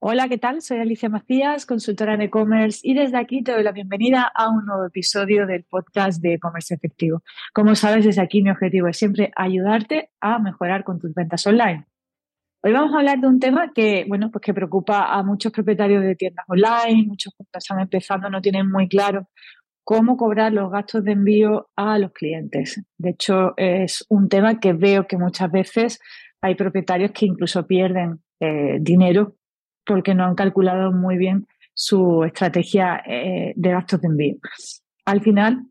Hola, ¿qué tal? Soy Alicia Macías, consultora en e-commerce y desde aquí te doy la bienvenida a un nuevo episodio del podcast de e-commerce efectivo. Como sabes, desde aquí mi objetivo es siempre ayudarte a mejorar con tus ventas online. Hoy vamos a hablar de un tema que, bueno, pues que preocupa a muchos propietarios de tiendas online, muchos que están empezando no tienen muy claro cómo cobrar los gastos de envío a los clientes. De hecho, es un tema que veo que muchas veces hay propietarios que incluso pierden eh, dinero porque no han calculado muy bien su estrategia eh, de gastos de envío. Al final,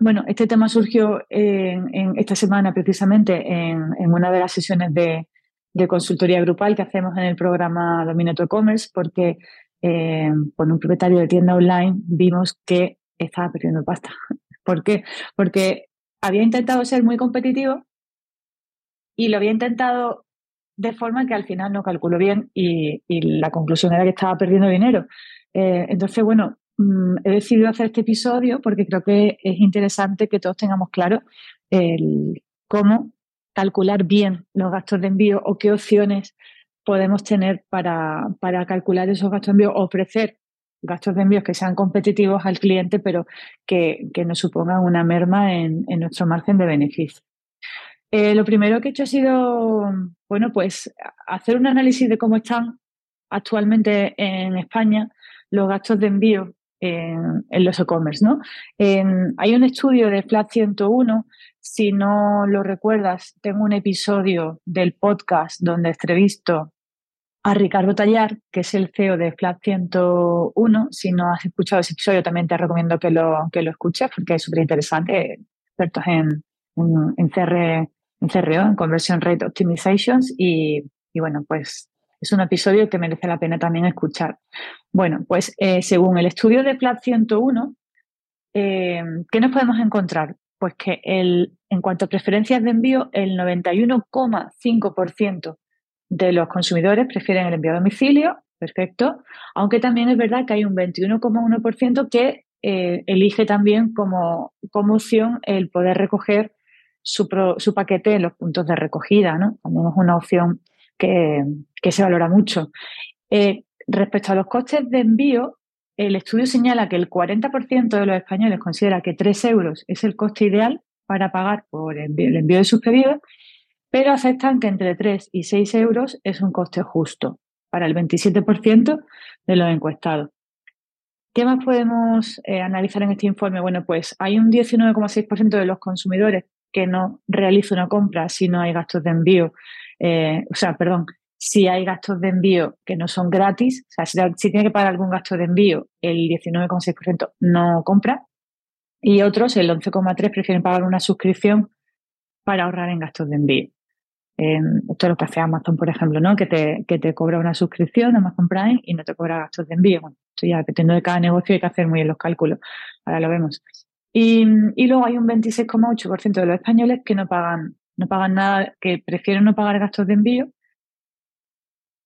bueno, este tema surgió en, esta semana precisamente en, una de las sesiones de, consultoría grupal que hacemos en el programa Dominato E-Commerce, porque eh, con un propietario de tienda online vimos que estaba perdiendo pasta. ¿Por qué? Porque había intentado ser muy competitivo y lo había intentado de forma que al final no calculó bien y, la conclusión era que estaba perdiendo dinero. Eh, entonces, bueno, mm, he decidido hacer este episodio porque creo que es interesante que todos tengamos claro el, cómo calcular bien los gastos de envío o qué opciones podemos tener para, para calcular esos gastos de envío, ofrecer gastos de envío que sean competitivos al cliente, pero que, que nos supongan una merma en, en nuestro margen de beneficio. Eh, lo primero que he hecho ha sido, bueno, pues hacer un análisis de cómo están actualmente en España los gastos de envío en, los e-commerce, ¿no? hay un estudio de Flat 101, si no lo recuerdas, tengo un episodio del podcast donde entrevisto a Ricardo Tallar, que es el CEO de Flat 101. Si no has escuchado ese episodio, también te recomiendo que lo, que lo escuches porque es súper interesante, expertos en, en, en CR en CRO, en Conversion Rate Optimizations, y, bueno, pues es un episodio que merece la pena también escuchar. Bueno, pues eh, según el estudio de Plat 101, eh, ¿qué nos podemos encontrar? Pues que el, en cuanto a preferencias de envío, el 91,5% de los consumidores prefieren el envío a domicilio, perfecto, aunque también es verdad que hay un 21,1% que eh, elige también como, como opción el poder recoger su, paquete en los puntos de recogida, ¿no? También es una opción que, se valora mucho. Eh, respecto a los costes de envío, el estudio señala que el 40% de los españoles considera que 3 euros es el coste ideal para pagar por el envío de sus pedidos, pero aceptan que entre 3 y 6 euros es un coste justo para el 27% de los encuestados. ¿Qué más podemos eh, analizar en este informe? Bueno, pues hay un 19,6% de los consumidores que no realizo una compra si no hay gastos de envío, eh, o sea, perdón, si hay gastos de envío que no son gratis, o sea, si, tiene que pagar algún gasto de envío, el 19,6% no compra y otros, el 11,3%, prefieren pagar una suscripción para ahorrar en gastos de envío. esto es lo que hace Amazon, por ejemplo, ¿no? Que te, que te cobra una suscripción, Amazon Prime, y no te cobra gastos de envío. Bueno, esto ya dependiendo de cada negocio hay que hacer muy bien los cálculos. Ahora lo vemos. Y, luego hay un 26,8% de los españoles que no pagan, no pagan nada, que prefieren no pagar gastos de envío.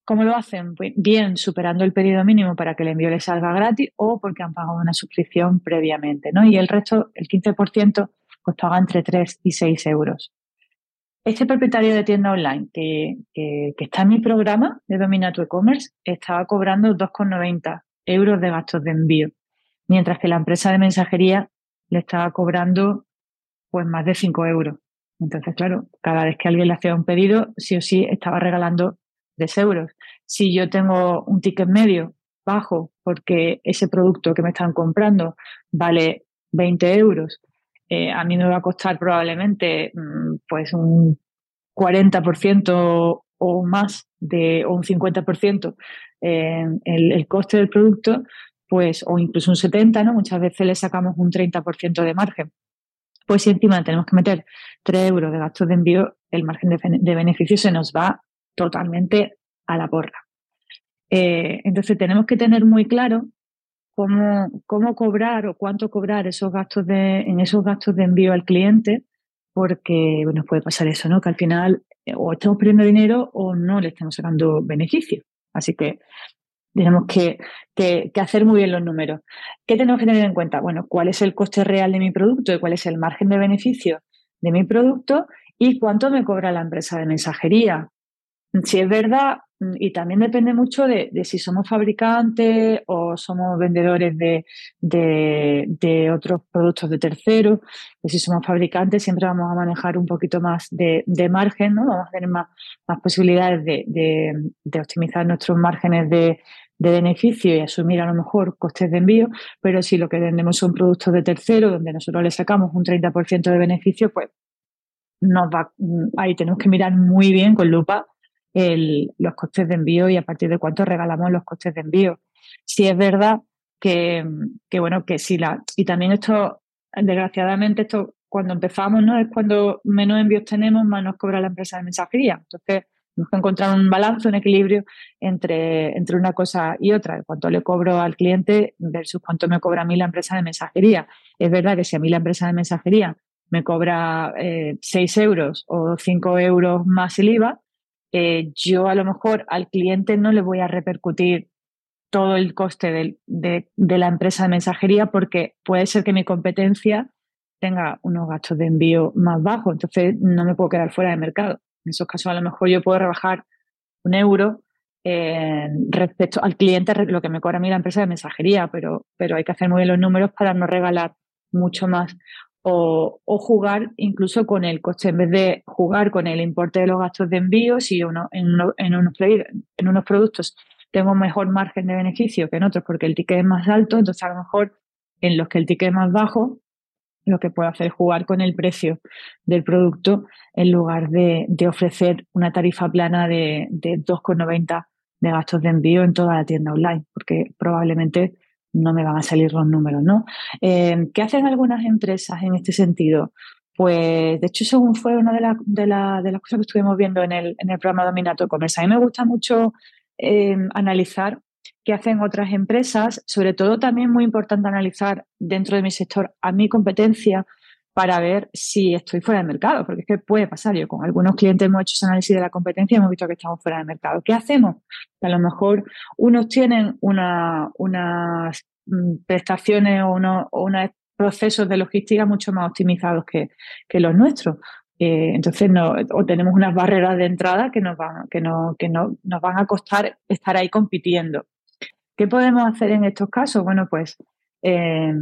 ¿Cómo lo hacen? Pues bien, superando el periodo mínimo para que el envío les salga gratis o porque han pagado una suscripción previamente, ¿no? Y el resto, el 15%, pues paga entre 3 y 6 euros. Este propietario de tienda online que, que, que está en mi programa de Domina tu e-commerce estaba cobrando 2,90 euros de gastos de envío, mientras que la empresa de mensajería le estaba cobrando pues más de 5 euros. Entonces, claro, cada vez que alguien le hacía un pedido, sí o sí estaba regalando 10 euros. Si yo tengo un ticket medio bajo porque ese producto que me están comprando vale 20 euros, eh, a mí me va a costar probablemente mm, pues un 40% o más de, o un 50% eh, el, el coste del producto, pues, o incluso un 70, ¿no? Muchas veces le sacamos un 30% de margen. Pues si encima tenemos que meter 3 euros de gastos de envío, el margen de, beneficio se nos va totalmente a la porra. Eh, entonces tenemos que tener muy claro cómo, cómo cobrar o cuánto cobrar esos gastos de, en esos gastos de envío al cliente, porque bueno, puede pasar eso, ¿no? Que al final eh, o estamos perdiendo dinero o no le estamos sacando beneficio. Así que tenemos que, hacer muy bien los números. ¿Qué tenemos que tener en cuenta? Bueno, cuál es el coste real de mi producto y cuál es el margen de beneficio de mi producto y cuánto me cobra la empresa de mensajería. Si es verdad y también depende mucho de, si somos fabricantes o somos vendedores de, de, otros productos de terceros. Pues si somos fabricantes siempre vamos a manejar un poquito más de, margen, ¿no? Vamos a tener más, más posibilidades de, optimizar nuestros márgenes de, beneficio y asumir a lo mejor costes de envío, pero si lo que vendemos son productos de tercero, donde nosotros le sacamos un 30% de beneficio, pues nos va, mm, ahí tenemos que mirar muy bien con lupa los costes de envío y a partir de cuánto regalamos los costes de envío. Si es verdad que, bueno, que si la, y también esto, desgraciadamente, esto cuando empezamos, ¿no? Es cuando menos envíos tenemos, más nos cobra la empresa de mensajería. Entonces, tenemos que encontrar un balance, un equilibrio entre, entre una cosa y otra, cuánto le cobro al cliente versus cuánto me cobra a mí la empresa de mensajería. Es verdad que si a mí la empresa de mensajería me cobra eh, 6 euros o 5 euros más el IVA, eh, yo a lo mejor al cliente no le voy a repercutir todo el coste de, la empresa de mensajería porque puede ser que mi competencia tenga unos gastos de envío más bajos, entonces no me puedo quedar fuera de mercado. En esos casos a lo mejor yo puedo rebajar un euro eh, respecto al cliente, lo que me cobra a mí la empresa de mensajería, pero, pero hay que hacer muy bien los números para no regalar mucho más o, jugar incluso con el coste, en vez de jugar con el importe de los gastos de envío, si uno, en, unos, en unos productos tengo mejor margen de beneficio que en otros porque el ticket es más alto, entonces a lo mejor en los que el ticket es más bajo, lo que puedo hacer es jugar con el precio del producto en lugar de, ofrecer una tarifa plana de, de 2,90 de gastos de envío en toda la tienda online, porque probablemente no me van a salir los números, ¿no? Eh, ¿Qué hacen algunas empresas en este sentido? Pues, de hecho, según fue una de, de, de las cosas que estuvimos viendo en el, en el programa Dominato Commerce, a mí me gusta mucho eh, analizar qué hacen otras empresas, sobre todo también muy importante analizar dentro de mi sector a mi competencia para ver si estoy fuera del mercado, porque es que puede pasar. Yo con algunos clientes hemos hecho ese análisis de la competencia y hemos visto que estamos fuera del mercado. ¿Qué hacemos? A lo mejor unos tienen una, unas mm, prestaciones o, unos procesos de logística mucho más optimizados que, los nuestros. Eh, entonces, o tenemos unas barreras de entrada que nos van, que no, que no, nos van a costar estar ahí compitiendo. ¿Qué podemos hacer en estos casos? Bueno, pues eh,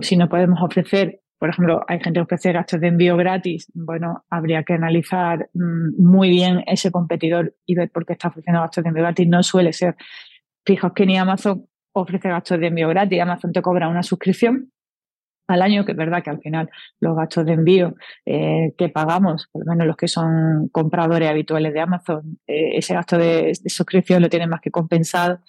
si no podemos ofrecer por ejemplo, hay gente que ofrece gastos de envío gratis. Bueno, habría que analizar mm, muy bien ese competidor y ver por qué está ofreciendo gastos de envío gratis. No suele ser. Fijaos que ni Amazon ofrece gastos de envío gratis. Amazon te cobra una suscripción al año, que es verdad que al final los gastos de envío eh, que pagamos, por lo menos los que son compradores habituales de Amazon, eh, ese gasto de, de, suscripción lo tienen más que compensado.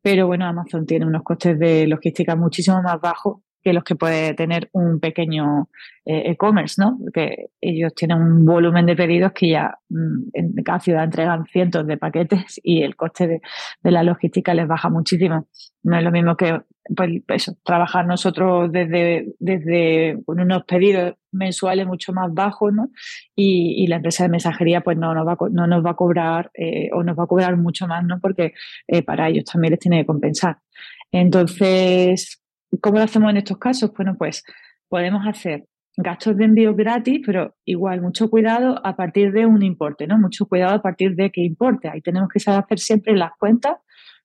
Pero bueno, Amazon tiene unos costes de logística muchísimo más bajos que los que puede tener un pequeño eh, e-commerce, ¿no? Porque ellos tienen un volumen de pedidos que ya mm, en cada ciudad entregan cientos de paquetes y el coste de, la logística les baja muchísimo. No es lo mismo que pues, eso, trabajar nosotros desde, desde con unos pedidos mensuales mucho más bajos, ¿no? Y, la empresa de mensajería pues no nos va, no nos va a cobrar eh, o nos va a cobrar mucho más, ¿no? Porque eh, para ellos también les tiene que compensar. Entonces, ¿Cómo lo hacemos en estos casos? Bueno, pues podemos hacer gastos de envío gratis, pero igual mucho cuidado a partir de un importe, ¿no? Mucho cuidado a partir de qué importe. Ahí tenemos que saber hacer siempre las cuentas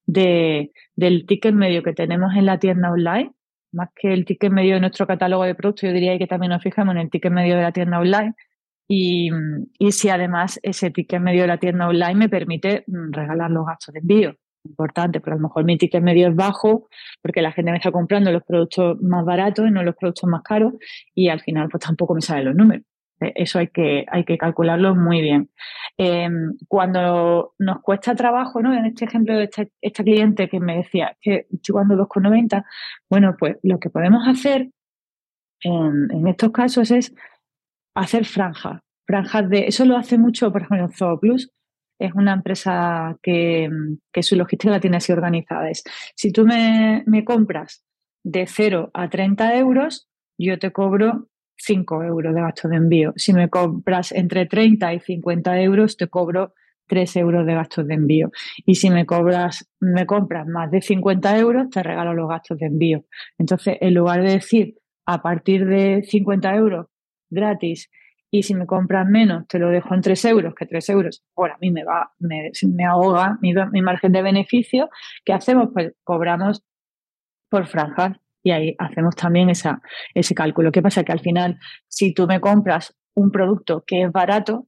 de, del ticket medio que tenemos en la tienda online, más que el ticket medio de nuestro catálogo de productos, yo diría que también nos fijamos en el ticket medio de la tienda online. Y, y si además ese ticket medio de la tienda online me permite mm, regalar los gastos de envío importante, pero a lo mejor mi ticket medio es bajo porque la gente me está comprando los productos más baratos y no los productos más caros y al final pues tampoco me salen los números. Eh, eso hay que, hay que calcularlo muy bien. Em, cuando nos cuesta trabajo, ¿no? En este ejemplo de este cliente que me decía que estoy jugando 2,90, bueno, pues lo que podemos hacer en, en, estos casos es hacer franjas. Franjas de, eso lo hace mucho, por ejemplo, en Zooplus, es una empresa que, su logística la tiene así organizada. Es, si tú me, compras de 0 a 30 euros, yo te cobro 5 euros de gasto de envío. Si me compras entre 30 y 50 euros, te cobro 3 euros de gastos de envío. Y si me cobras, me compras más de 50 euros, te regalo los gastos de envío. Entonces, en lugar de decir a partir de 50 euros gratis y si me compras menos te lo dejo en 3 euros, que 3 euros por a mí me va, me, me ahoga mi, margen de beneficio, ¿qué hacemos? Pues cobramos por franjas y ahí hacemos también esa, ese cálculo. ¿Qué pasa? Que al final, si tú me compras un producto que es barato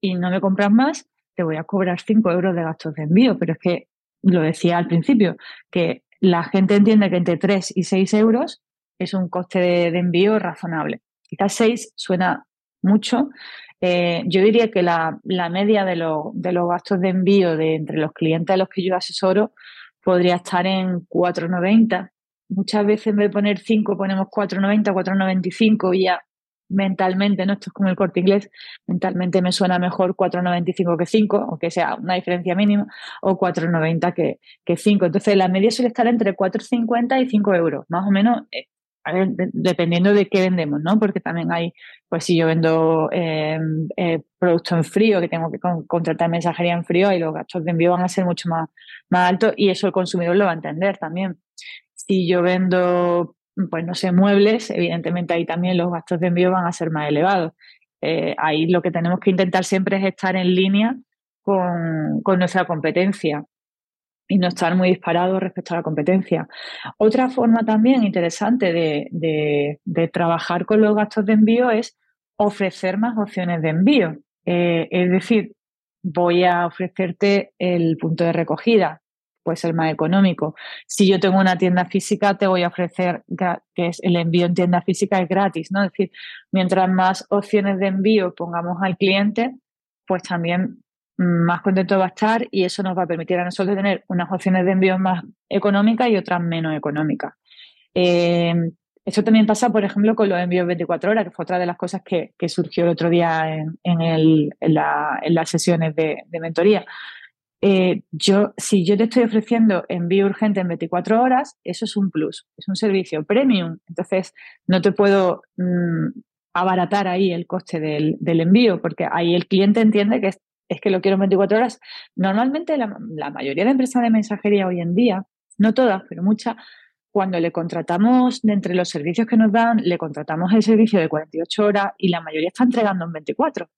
y no me compras más, te voy a cobrar 5 euros de gastos de envío, pero es que lo decía al principio, que la gente entiende que entre 3 y 6 euros es un coste de, envío razonable. Quizás 6 suena mucho. Eh, yo diría que la, media de, de, los gastos de envío de entre los clientes a los que yo asesoro podría estar en 4,90. Muchas veces en vez de poner 5 ponemos 4,90, 4,95 y ya mentalmente, ¿no? Esto es como el corte inglés, mentalmente me suena mejor 4,95 que 5, aunque sea una diferencia mínima, o 4,90 que, que 5. Entonces la media suele estar entre 4,50 y 5 euros, más o menos eh, dependiendo de qué vendemos, ¿no? Porque también hay, pues si yo vendo eh, eh, producto en frío, que tengo que contratar mensajería en frío, y los gastos de envío van a ser mucho más, más altos y eso el consumidor lo va a entender también. Si yo vendo, pues no sé, muebles, evidentemente ahí también los gastos de envío van a ser más elevados. Eh, ahí lo que tenemos que intentar siempre es estar en línea con, con nuestra competencia y no estar muy disparados respecto a la competencia. Otra forma también interesante de, trabajar con los gastos de envío es ofrecer más opciones de envío. Eh, es decir, voy a ofrecerte el punto de recogida, puede ser más económico. Si yo tengo una tienda física, te voy a ofrecer que es el envío en tienda física es gratis, ¿no? Es decir, mientras más opciones de envío pongamos al cliente, pues también más contento va a estar y eso nos va a permitir a nosotros tener unas opciones de envío más económicas y otras menos económicas. Eh, eso también pasa, por ejemplo, con los envíos 24 horas, que fue otra de las cosas que, surgió el otro día en, las sesiones de, mentoría. Eh, yo, si yo te estoy ofreciendo envío urgente en 24 horas, eso es un plus, es un servicio premium. Entonces, no te puedo mm, abaratar ahí el coste del, del, envío, porque ahí el cliente entiende que es, que lo quiero en 24 horas. Normalmente la, mayoría de empresas de mensajería hoy en día, no todas, pero muchas, cuando le contratamos, de entre los servicios que nos dan, le contratamos el servicio de 48 horas y la mayoría está entregando en 24.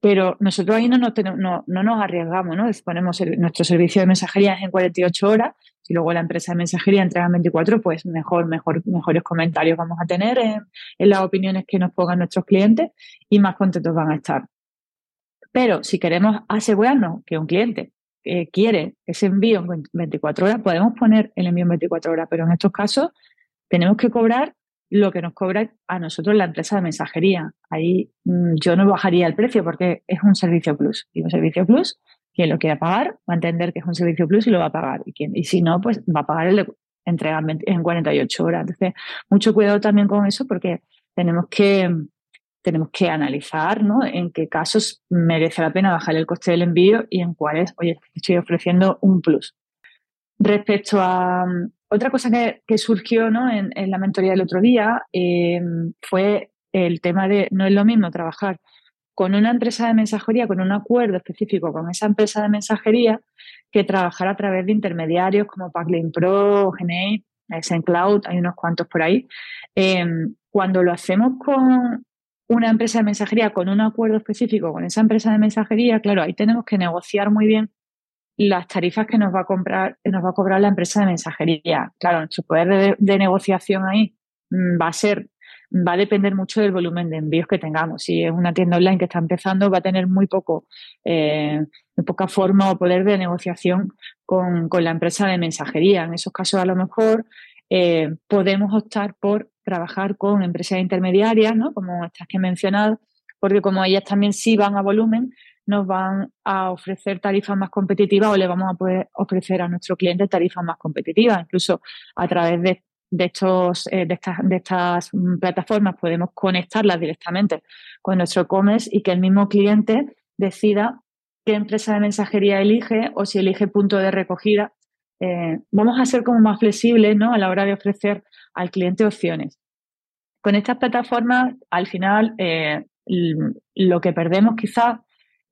Pero nosotros ahí no nos, no, nos arriesgamos, ¿no? Ponemos nuestro servicio de mensajería en 48 horas y luego la empresa de mensajería entrega en 24, pues mejor, mejor, mejores comentarios vamos a tener en, en las opiniones que nos pongan nuestros clientes y más contentos van a estar. Pero si queremos asegurarnos que un cliente eh, quiere ese envío en 24 horas, podemos poner el envío en 24 horas, pero en estos casos tenemos que cobrar lo que nos cobra a nosotros la empresa de mensajería. Ahí mm, yo no bajaría el precio porque es un servicio plus. Y un servicio plus, quien lo quiera pagar va a entender que es un servicio plus y lo va a pagar. Y, quien, y si no, pues va a pagar el de entrega en 48 horas. Entonces, mucho cuidado también con eso porque tenemos que tenemos que analizar ¿no? en qué casos merece la pena bajar el coste del envío y en cuáles, oye, estoy ofreciendo un plus. Respecto a mm, otra cosa que, surgió ¿no? en, la mentoría del otro día, em, fue el tema de no es lo mismo trabajar con una empresa de mensajería, con un acuerdo específico con esa empresa de mensajería, que trabajar a través de intermediarios como Packlink Pro, GNA, SendCloud, hay unos cuantos por ahí. Em, cuando lo hacemos con, una empresa de mensajería con un acuerdo específico con esa empresa de mensajería, claro, ahí tenemos que negociar muy bien las tarifas que nos va a comprar, nos va a cobrar la empresa de mensajería. Claro, nuestro poder de, negociación ahí mm, va a ser, va a depender mucho del volumen de envíos que tengamos. Si es una tienda online que está empezando, va a tener muy poco, eh, poca forma o poder de negociación con, con, la empresa de mensajería. En esos casos, a lo mejor eh, podemos optar por trabajar con empresas intermediarias, ¿no? como estas que he mencionado, porque como ellas también sí van a volumen, nos van a ofrecer tarifas más competitivas o le vamos a poder ofrecer a nuestro cliente tarifas más competitivas. Incluso a través de, estos, eh, de, estas, de estas plataformas podemos conectarlas directamente con nuestro e-commerce y que el mismo cliente decida qué empresa de mensajería elige o si elige punto de recogida eh, vamos a ser como más flexibles ¿no? a la hora de ofrecer al cliente opciones. Con estas plataformas, al final, eh, lo que perdemos quizás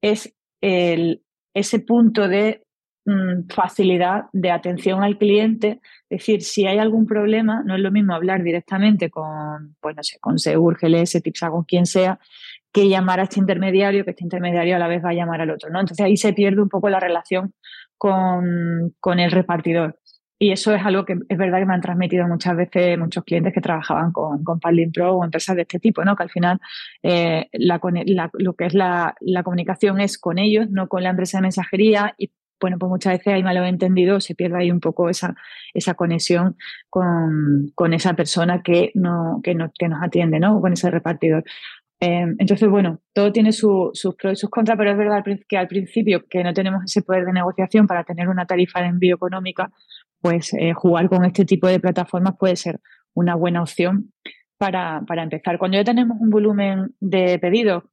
es ese punto de mm, facilidad de atención al cliente. Es decir, si hay algún problema, no es lo mismo hablar directamente con, pues no sé, con Segur, GLS, Tipsa, con quien sea, que llamar a este intermediario, que este intermediario a la vez va a llamar al otro, ¿no? Entonces ahí se pierde un poco la relación con, el repartidor. Y eso es algo que es verdad que me han transmitido muchas veces muchos clientes que trabajaban con, con Pro o empresas de este tipo, ¿no? Que al final eh, la, lo que es la, comunicación es con ellos, no con la empresa de mensajería. Y bueno, pues muchas veces hay malo entendido, se pierde ahí un poco esa, esa conexión con, con esa persona que, no, que, no, que nos atiende, ¿no? Con ese repartidor. Em, entonces, bueno, todo tiene sus pros y sus contras, pero es verdad que al principio que no tenemos ese poder de negociación para tener una tarifa de envío económica, pues eh, jugar con este tipo de plataformas puede ser una buena opción para, para, empezar. Cuando ya tenemos un volumen de pedidos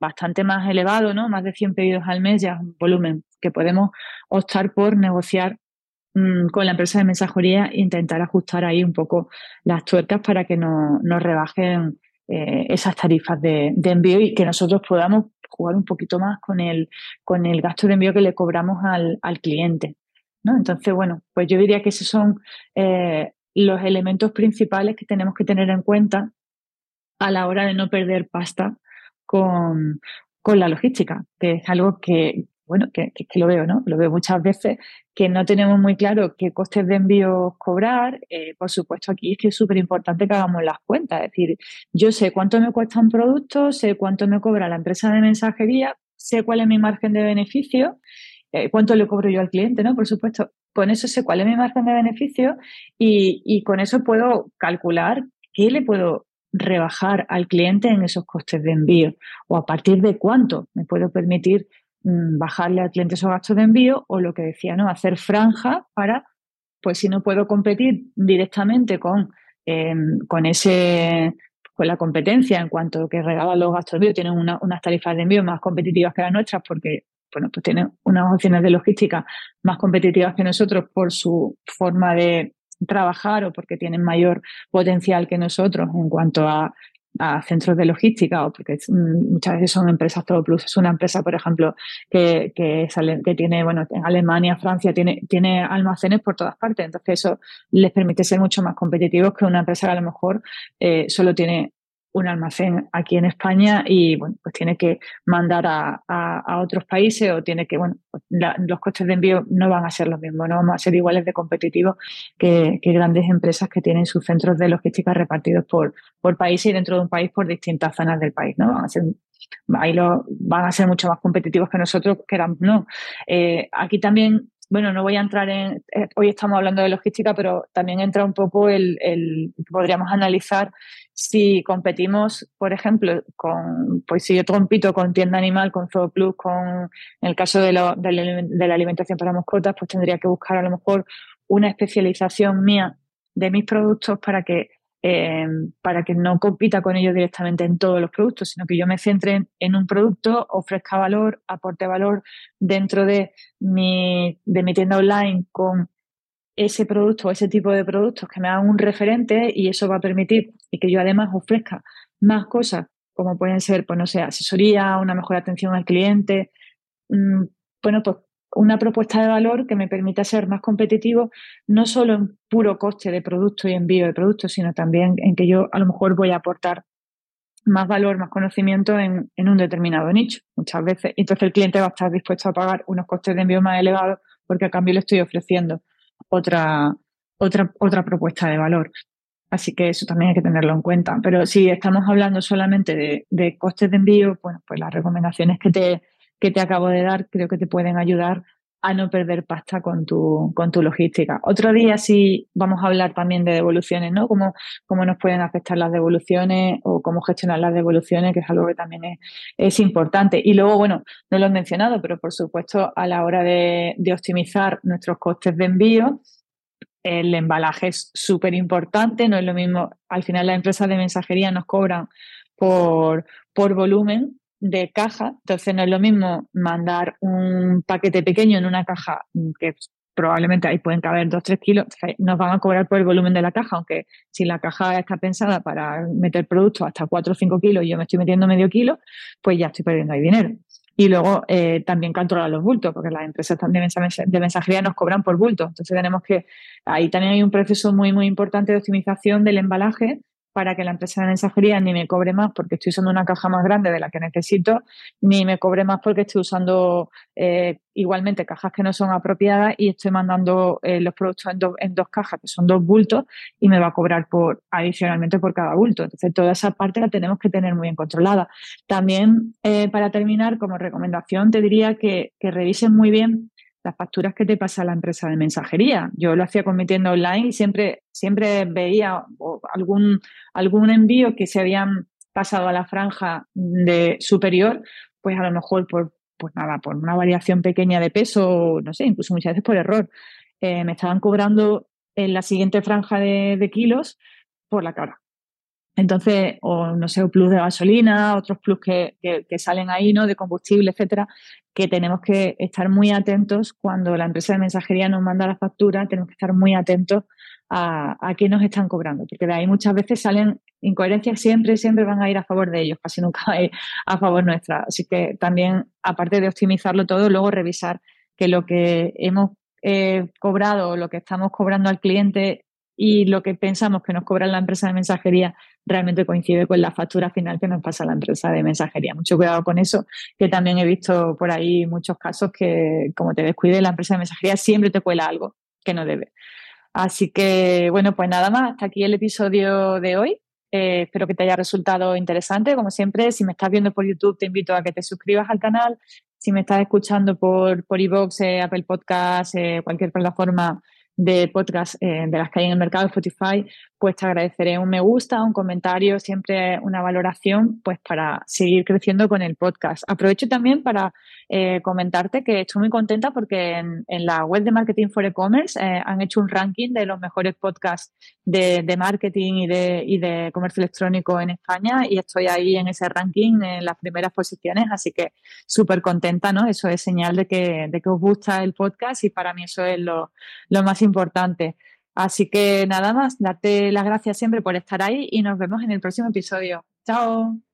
bastante más elevado, ¿no? Más de 100 pedidos al mes ya es un volumen que podemos optar por negociar mm, con la empresa de mensajería e intentar ajustar ahí un poco las tuercas para que nos rebajen eh, esas tarifas de, envío y que nosotros podamos jugar un poquito más con el, con el gasto de envío que le cobramos al, cliente. ¿no? Entonces, bueno, pues yo diría que esos son eh, los elementos principales que tenemos que tener en cuenta a la hora de no perder pasta con, con la logística, que es algo que, bueno, que, que, lo veo, ¿no? Lo veo muchas veces que no tenemos muy claro qué costes de envío cobrar. Eh, por supuesto, aquí es que es súper importante que hagamos las cuentas. Es decir, yo sé cuánto me cuesta un producto, sé cuánto me cobra la empresa de mensajería, sé cuál es mi margen de beneficio, eh, cuánto le cobro yo al cliente, ¿no? Por supuesto, con eso sé cuál es mi margen de beneficio y, con eso puedo calcular qué le puedo rebajar al cliente en esos costes de envío o a partir de cuánto me puedo permitir bajarle al cliente esos gastos de envío o lo que decía, ¿no? Hacer franja para, pues si no puedo competir directamente con, em, con ese con la competencia en cuanto que regalan los gastos de envío, tienen unas tarifas de envío más competitivas que las nuestras porque bueno, pues tienen unas opciones de logística más competitivas que nosotros por su forma de trabajar o porque tienen mayor potencial que nosotros en cuanto a a centros de logística o porque muchas veces son empresas todo plus. Es una empresa, por ejemplo, que, que, que tiene, bueno, en Alemania, Francia, tiene, tiene almacenes por todas partes. Entonces eso les permite ser mucho más competitivos que una empresa que a lo mejor eh, solo tiene un almacén aquí en España y bueno, pues tiene que mandar a, a, otros países o tiene que, bueno, pues los costes de envío no van a ser los mismos, no van a ser iguales de competitivos que, que, grandes empresas que tienen sus centros de logística repartidos por, por países y dentro de un país por distintas zonas del país, ¿no? Van a ser ahí van a ser mucho más competitivos que nosotros queramos, no. Eh, aquí también bueno, no voy a entrar en, eh, hoy estamos hablando de logística, pero también entra un poco el, el, podríamos analizar si competimos, por ejemplo, con, pues si yo compito con tienda animal, con Zooplus, con, en el caso de, lo, de, la, alimentación para mascotas, pues tendría que buscar a lo mejor una especialización mía de mis productos para que eh, para que no compita con ellos directamente en todos los productos, sino que yo me centre en, un producto, ofrezca valor, aporte valor dentro de mi, de mi tienda online con ese producto o ese tipo de productos que me hagan un referente y eso va a permitir y que yo además ofrezca más cosas como pueden ser, pues no sé, asesoría, una mejor atención al cliente, mm, bueno, pues una propuesta de valor que me permita ser más competitivo, no solo en puro coste de producto y envío de producto, sino también en que yo a lo mejor voy a aportar más valor, más conocimiento en, un determinado nicho, muchas veces. Entonces el cliente va a estar dispuesto a pagar unos costes de envío más elevados porque a cambio le estoy ofreciendo otra, otra, otra propuesta de valor. Así que eso también hay que tenerlo en cuenta. Pero si estamos hablando solamente de, costes de envío, bueno, pues las recomendaciones que te, que te acabo de dar creo que te pueden ayudar a no perder pasta con tu, con tu logística. Otro día sí vamos a hablar también de devoluciones, ¿no? Cómo, cómo nos pueden afectar las devoluciones o cómo gestionar las devoluciones, que es algo que también es, es importante. Y luego, bueno, no lo he mencionado, pero por supuesto a la hora de, de optimizar nuestros costes de envío, el embalaje es súper importante, no es lo mismo, al final las empresas de mensajería nos cobran por, por volumen de caja, entonces no es lo mismo mandar un paquete pequeño en una caja que probablemente ahí pueden caber 2-3 kilos, nos van a cobrar por el volumen de la caja, aunque si la caja está pensada para meter productos hasta 4 o 5 kilos y yo me estoy metiendo medio kilo, pues ya estoy perdiendo ahí dinero. Y luego eh, también controlar los bultos, porque las empresas de mensajería nos cobran por bultos. Entonces tenemos que, ahí también hay un proceso muy, muy importante de optimización del embalaje para que la empresa de mensajería ni me cobre más porque estoy usando una caja más grande de la que necesito, ni me cobre más porque estoy usando eh, igualmente cajas que no son apropiadas y estoy mandando eh, los productos en, dos cajas, que son dos bultos, y me va a cobrar por adicionalmente por cada bulto. Entonces, toda esa parte la tenemos que tener muy bien controlada. También, eh, para terminar, como recomendación, te diría que, que revisen muy bien las facturas que te pasa la empresa de mensajería. Yo lo hacía con mi tienda online y siempre, siempre veía algún, algún envío que se habían pasado a la franja de superior, pues a lo mejor por, pues nada, por una variación pequeña de peso, no sé, incluso muchas veces por error, eh, me estaban cobrando en la siguiente franja de, kilos por la cara. Entonces, o no sé, plus de gasolina, otros plus que, que, salen ahí, ¿no? De combustible, etcétera que tenemos que estar muy atentos cuando la empresa de mensajería nos manda la factura, tenemos que estar muy atentos a, a qué nos están cobrando, porque de ahí muchas veces salen incoherencias, siempre, siempre van a ir a favor de ellos, casi nunca va a favor nuestra. Así que también, aparte de optimizarlo todo, luego revisar que lo que hemos eh, cobrado, lo que estamos cobrando al cliente y lo que pensamos que nos cobra la empresa de mensajería realmente coincide con la factura final que nos pasa la empresa de mensajería. Mucho cuidado con eso, que también he visto por ahí muchos casos que como te descuide la empresa de mensajería siempre te cuela algo que no debe. Así que, bueno, pues nada más, hasta aquí el episodio de hoy. Eh, espero que te haya resultado interesante. Como siempre, si me estás viendo por YouTube, te invito a que te suscribas al canal. Si me estás escuchando por, por iVoox, eh, Apple Podcast, eh, cualquier plataforma de podcast de las que hay en el mercado, Spotify, pues te agradeceré un me gusta, un comentario, siempre una valoración, pues para seguir creciendo con el podcast. Aprovecho también para eh, comentarte que estoy muy contenta porque en, la web de Marketing for E-Commerce eh, han hecho un ranking de los mejores podcasts de, marketing y de, y de comercio electrónico en España y estoy ahí en ese ranking en las primeras posiciones, así que súper contenta, ¿no? Eso es señal de que, de que os gusta el podcast y para mí eso es lo, lo más importante. Así que nada más, darte las gracias siempre por estar ahí y nos vemos en el próximo episodio. Chao.